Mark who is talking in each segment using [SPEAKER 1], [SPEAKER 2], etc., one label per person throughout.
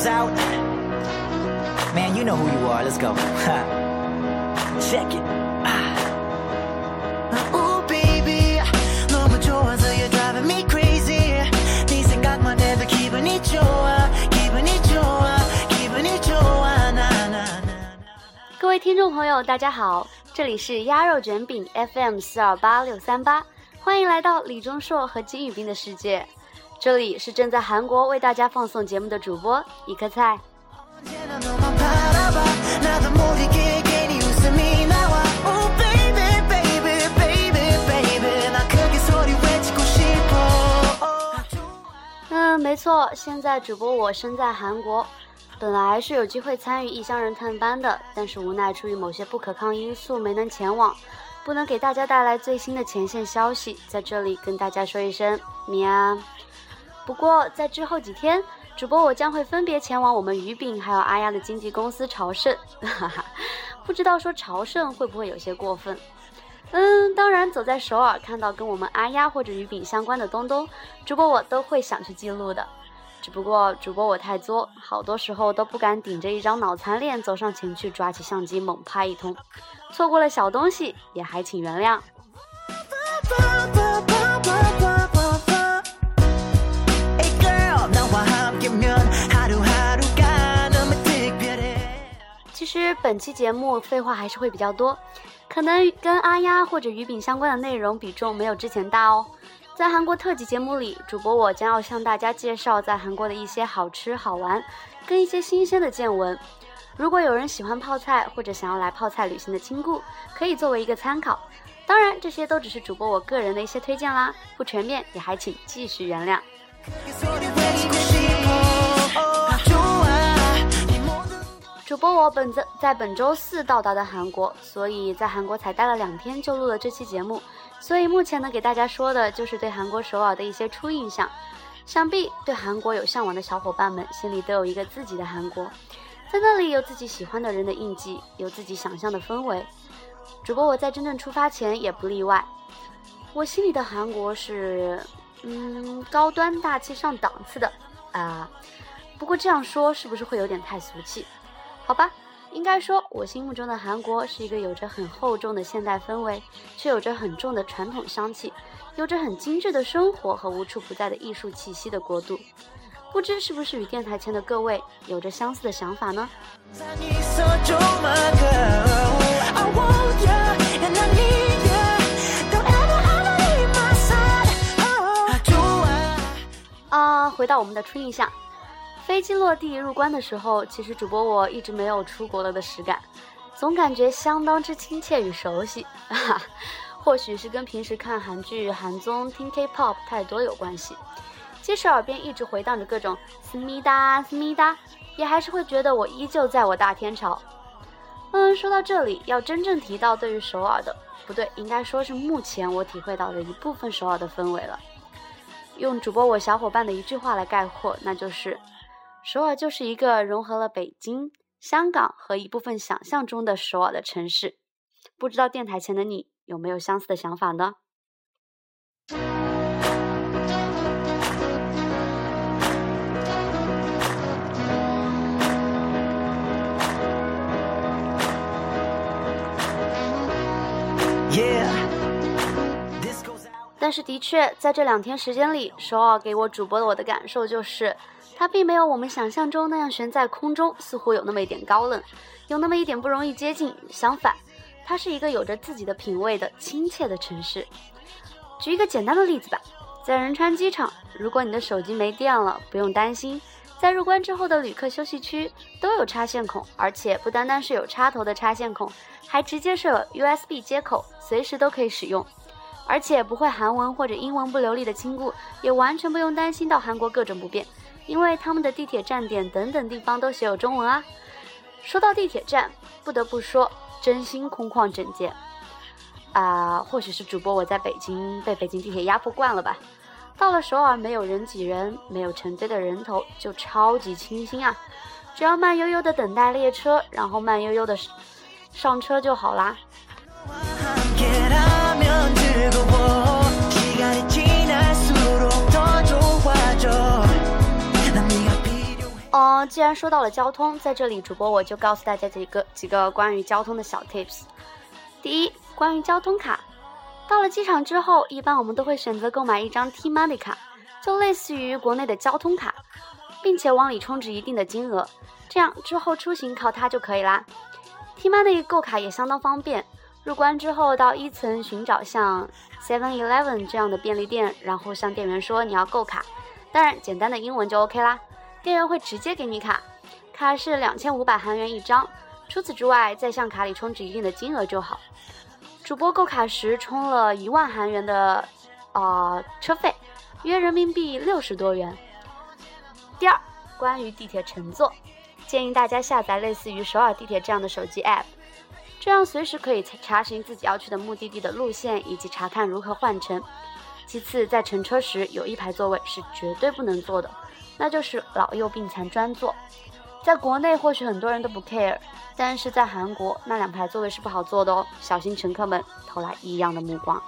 [SPEAKER 1] goes out. Man, you know who you are. Let's go. Check it. Ooh, baby. 너무 좋아서 you're driving me crazy. 네 생각만 해도 기분이 좋아. 기분이 좋아. 기분이 좋아. 나, 나, 나.
[SPEAKER 2] 各位听众朋友，大家好，这里是鸭肉卷饼 FM 四二八六三八，欢迎来到李钟硕和金宇彬的世界。 这里是正在韩国为大家放送节目的主播一颗菜。嗯，没错，现在主播我身在韩国，本来是有机会参与《异乡人》探班的，但是无奈出于某些不可抗因素没能前往，不能给大家带来最新的前线消息，在这里跟大家说一声米安。不过在之后几天，主播我将会分别前往我们鱼饼还有阿丫的经纪公司朝圣，不知道说朝圣会不会有些过分。嗯，当然，走在首尔看到跟我们阿丫或者鱼饼相关的东东，主播我都会想去记录的。只不过主播我太作，好多时候都不敢顶着一张脑残脸走上前去抓起相机猛拍一通，错过了小东西也还请原谅。实本期节目废话还是会比较多，可能跟阿丫或者鱼饼相关的内容比重没有之前大哦。在韩国特辑节目里，主播我将要向大家介绍在韩国的一些好吃好玩，跟一些新鲜的见闻。如果有人喜欢泡菜或者想要来泡菜旅行的亲故，可以作为一个参考。当然，这些都只是主播我个人的一些推荐啦，不全面也还请继续原谅。主播我本在在本周四到达的韩国，所以在韩国才待了两天就录了这期节目，所以目前能给大家说的就是对韩国首尔的一些初印象。想必对韩国有向往的小伙伴们心里都有一个自己的韩国，在那里有自己喜欢的人的印记，有自己想象的氛围。主播我在真正出发前也不例外，我心里的韩国是，嗯，高端大气上档次的啊。不过这样说是不是会有点太俗气？好吧，应该说，我心目中的韩国是一个有着很厚重的现代氛围，却有着很重的传统香气，有着很精致的生活和无处不在的艺术气息的国度。不知是不是与电台前的各位有着相似的想法呢？啊，回到我们的初印象。飞机落地入关的时候，其实主播我一直没有出国了的实感，总感觉相当之亲切与熟悉。哈哈，或许是跟平时看韩剧、韩综、听 K-pop 太多有关系，即使耳边一直回荡着各种思密达思密达，也还是会觉得我依旧在我大天朝。嗯，说到这里，要真正提到对于首尔的，不对，应该说是目前我体会到的一部分首尔的氛围了。用主播我小伙伴的一句话来概括，那就是：首尔就是一个融合了北京、香港和一部分想象中的首尔的城市。不知道电台前的你有没有相似的想法呢
[SPEAKER 1] ？Yeah.
[SPEAKER 2] 但是的确，在这两天时间里，首尔给我主播的我的感受就是，它并没有我们想象中那样悬在空中，似乎有那么一点高冷，有那么一点不容易接近。相反，它是一个有着自己的品味的亲切的城市。举一个简单的例子吧，在仁川机场，如果你的手机没电了，不用担心，在入关之后的旅客休息区都有插线孔，而且不单单是有插头的插线孔，还直接设有 USB 接口，随时都可以使用。而且不会韩文或者英文不流利的亲故，也完全不用担心到韩国各种不便，因为他们的地铁站点等等地方都写有中文啊。说到地铁站，不得不说，真心空旷整洁。啊、或许是主播我在北京被北京地铁压迫惯了吧。到了首尔，没有人挤人，没有成堆的人头，就超级清新啊！只要慢悠悠的等待列车，然后慢悠悠的上车就好啦。既然说到了交通，在这里主播我就告诉大家几个几个关于交通的小 tips。第一，关于交通卡，到了机场之后，一般我们都会选择购买一张 T Money 卡，就类似于国内的交通卡，并且往里充值一定的金额，这样之后出行靠它就可以啦。T Money 购卡也相当方便，入关之后到一层寻找像 Seven Eleven 这样的便利店，然后向店员说你要购卡，当然简单的英文就 OK 啦。店员会直接给你卡，卡是两千五百韩元一张。除此之外，再向卡里充值一定的金额就好。主播购卡时充了一万韩元的，呃，车费，约人民币六十多元。第二，关于地铁乘坐，建议大家下载类似于首尔地铁这样的手机 app，这样随时可以查询自己要去的目的地的路线以及查看如何换乘。其次，在乘车时有一排座位是绝对不能坐的。那就是老幼病残专座，在国内或许很多人都不 care，但是在韩国那两排座位是不好坐的哦，小心乘客们投来异样的目光。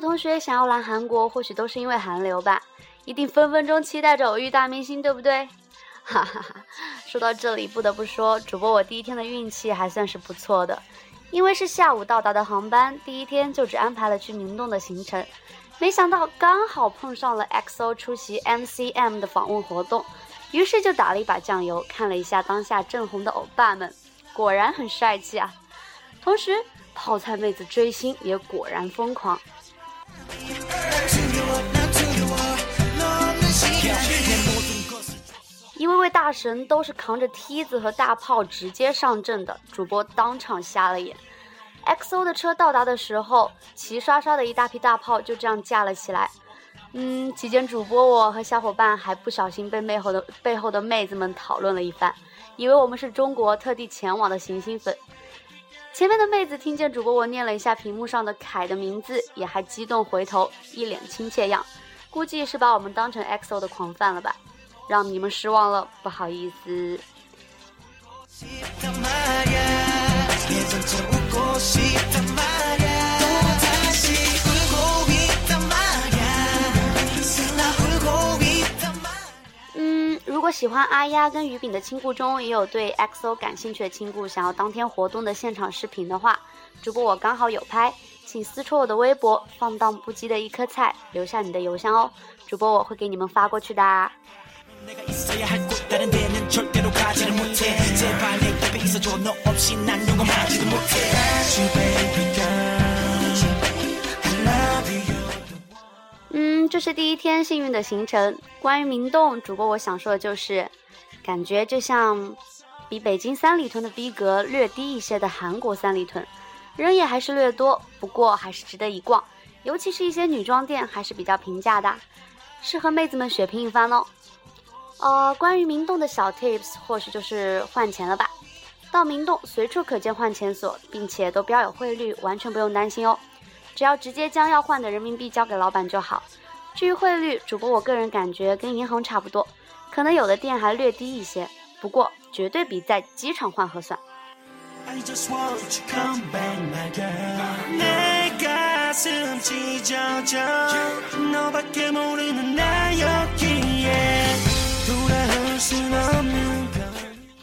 [SPEAKER 2] 同学想要来韩国，或许都是因为韩流吧，一定分分钟期待着偶遇大明星，对不对？哈哈哈！说到这里，不得不说，主播我第一天的运气还算是不错的，因为是下午到达的航班，第一天就只安排了去明洞的行程，没想到刚好碰上了 XO 出席 MCM 的访问活动，于是就打了一把酱油，看了一下当下正红的欧巴们，果然很帅气啊！同时，泡菜妹子追星也果然疯狂。一位位大神都是扛着梯子和大炮直接上阵的，主播当场瞎了眼。XO 的车到达的时候，齐刷刷的一大批大炮就这样架了起来。嗯，期间主播我和小伙伴还不小心被背后的背后的妹子们讨论了一番，以为我们是中国特地前往的行星粉。前面的妹子听见主播我念了一下屏幕上的凯的名字，也还激动回头，一脸亲切样，估计是把我们当成 XO 的狂犯了吧。让你们失望了，不好意思。喜欢阿丫跟鱼饼的亲故中也有对 XO 感兴趣的亲故，想要当天活动的现场视频的话，主播我刚好有拍，请私戳我的微博，放荡不羁的一颗菜，留下你的邮箱哦，主播我会给你们发过去的啊。这是第一天幸运的行程。关于明洞，主播我想说的就是，感觉就像比北京三里屯的逼格略低一些的韩国三里屯，人也还是略多，不过还是值得一逛。尤其是一些女装店还是比较平价的，适合妹子们血拼一番哦。呃，关于明洞的小 tips，或许就是换钱了吧。到明洞随处可见换钱所，并且都标有汇率，完全不用担心哦。只要直接将要换的人民币交给老板就好。至于汇率，主播我个人感觉跟银行差不多，可能有的店还略低一些，不过绝对比在机场换合算。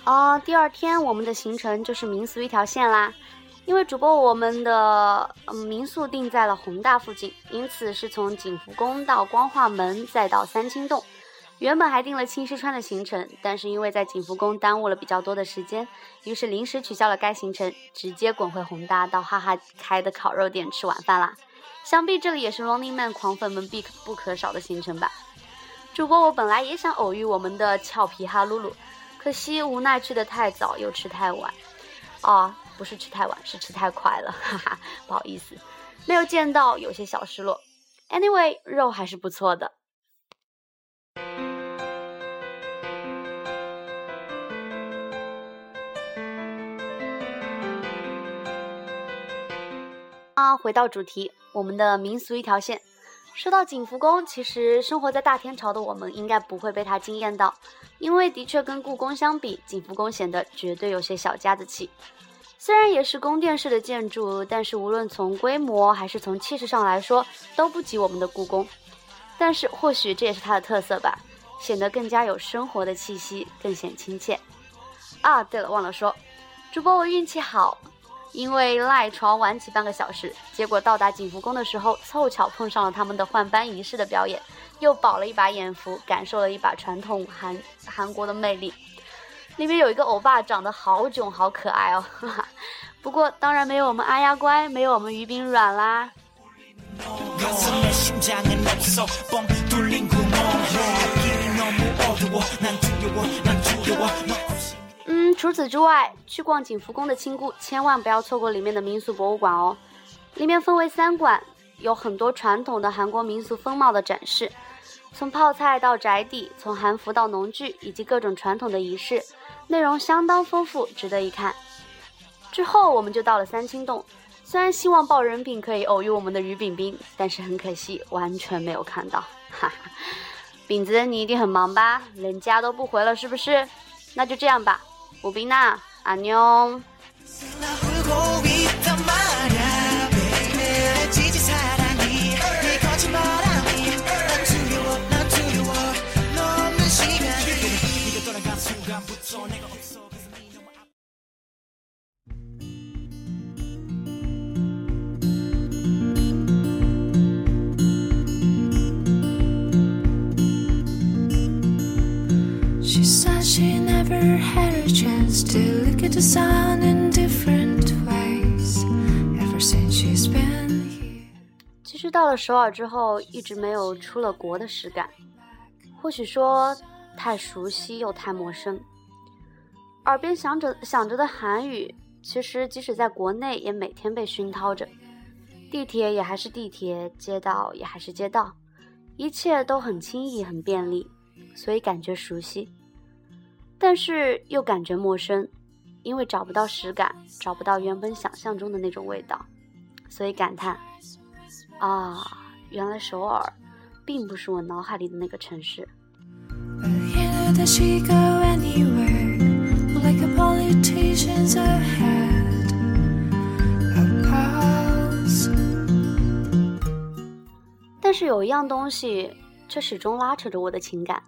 [SPEAKER 2] 哦，第二天我们的行程就是民俗一条线啦。因为主播我们的、民宿定在了宏大附近，因此是从景福宫到光化门，再到三清洞。原本还定了青石川的行程，但是因为在景福宫耽误了比较多的时间，于是临时取消了该行程，直接滚回宏大到哈哈开的烤肉店吃晚饭啦。想必这里也是 Running Man 狂粉们必不可少的行程吧。主播我本来也想偶遇我们的俏皮哈鲁鲁，可惜无奈去的太早又吃太晚。哦，不是吃太晚是吃太快了哈哈不好意思。没有见到有些小失落。Anyway 肉还是不错的。啊回到主题我们的民俗一条线。说到景福宫其实生活在大天朝的我们应该不会被它惊艳到因为的确跟故宫相比景福宫显得绝对有些小家子气。虽然也是宫殿式的建筑，但是无论从规模还是从气势上来说，都不及我们的故宫。但是或许这也是它的特色吧，显得更加有生活的气息，更显亲切。啊，对了，忘了说，主播我运气好。因为赖床晚起半个小时，结果到达景福宫的时候，凑巧碰上了他们的换班仪式的表演，又饱了一把眼福，感受了一把传统韩韩国的魅力。里面有一个欧巴，长得好囧，好可爱哦。不过当然没有我们阿丫乖，没有我们于冰软啦。嗯，除此之外，去逛景福宫的亲故千万不要错过里面的民俗博物馆哦。里面分为三馆，有很多传统的韩国民俗风貌的展示，从泡菜到宅邸，从韩服到农具，以及各种传统的仪式，内容相当丰富值得一看。之后我们就到了三清洞虽然希望抱人饼可以偶遇我们的鱼饼饼但是很可惜完全没有看到。哈哈饼子你一定很忙吧？连家都不回了是不是？那就这样吧我冰娜阿妞。
[SPEAKER 1] She said she never had a chance to look at the sun in different ways ever since she's been here.
[SPEAKER 2] 其实到了首尔之后，一直没有出了国的实感，或许说太熟悉又太陌生。耳边响着响着的韩语，其实即使在国内也每天被熏陶着。地铁也还是地铁，街道也还是街道，一切都很轻易很便利，所以感觉熟悉。但是又感觉陌生，因为找不到实感，找不到原本想象中的那种味道，所以感叹：啊，原来首尔并不是我脑海里的那个城市。但是有一样东西却始终拉扯着我的情感。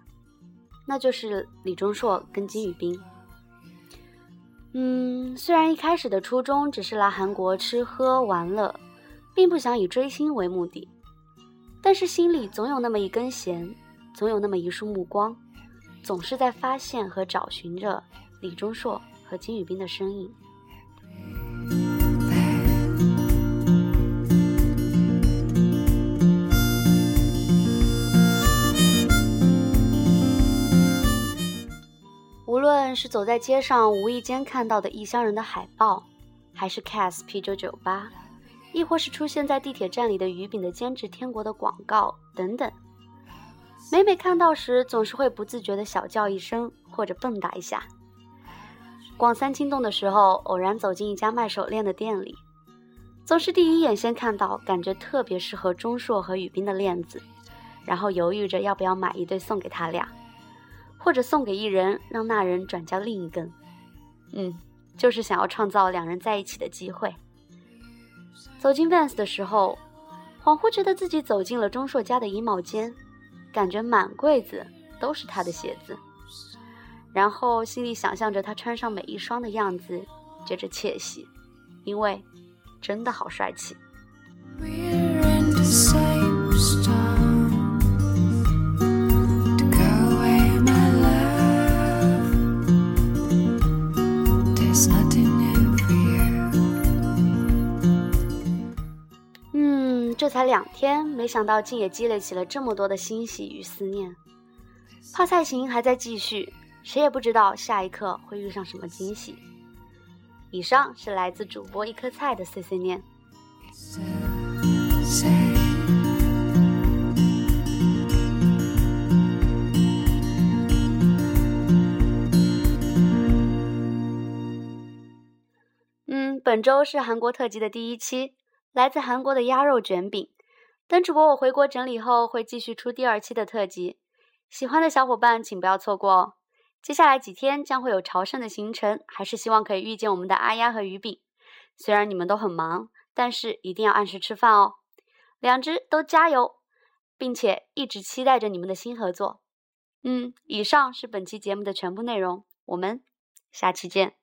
[SPEAKER 2] 那就是李钟硕跟金宇彬。嗯，虽然一开始的初衷只是来韩国吃喝玩乐，并不想以追星为目的，但是心里总有那么一根弦，总有那么一束目光，总是在发现和找寻着李钟硕和金宇彬的身影。无论是走在街上无意间看到的异乡人的海报，还是 Cass 啤酒酒吧，亦或是出现在地铁站里的鱼饼的兼职天国的广告等等，每每看到时，总是会不自觉的小叫一声或者蹦跶一下。逛三清洞的时候，偶然走进一家卖手链的店里，总是第一眼先看到感觉特别适合钟硕和雨冰的链子，然后犹豫着要不要买一对送给他俩。或者送给一人，让那人转交另一根，嗯，就是想要创造两人在一起的机会。走进 Vans 的时候，恍惚觉得自己走进了钟硕家的衣帽间，感觉满柜子都是他的鞋子，然后心里想象着他穿上每一双的样子，觉着窃喜，因为真的好帅气。这才两天，没想到竟也积累起了这么多的欣喜与思念。泡菜行还在继续，谁也不知道下一刻会遇上什么惊喜。以上是来自主播一颗菜的碎碎念。本周是韩国特辑的第一期。来自韩国的鸭肉卷饼。等主播我回国整理后，会继续出第二期的特辑，喜欢的小伙伴请不要错过哦。接下来几天将会有朝圣的行程，还是希望可以遇见我们的阿丫和鱼饼。虽然你们都很忙，但是一定要按时吃饭哦。两只都加油，并且一直期待着你们的新合作。嗯，以上是本期节目的全部内容，我们下期见。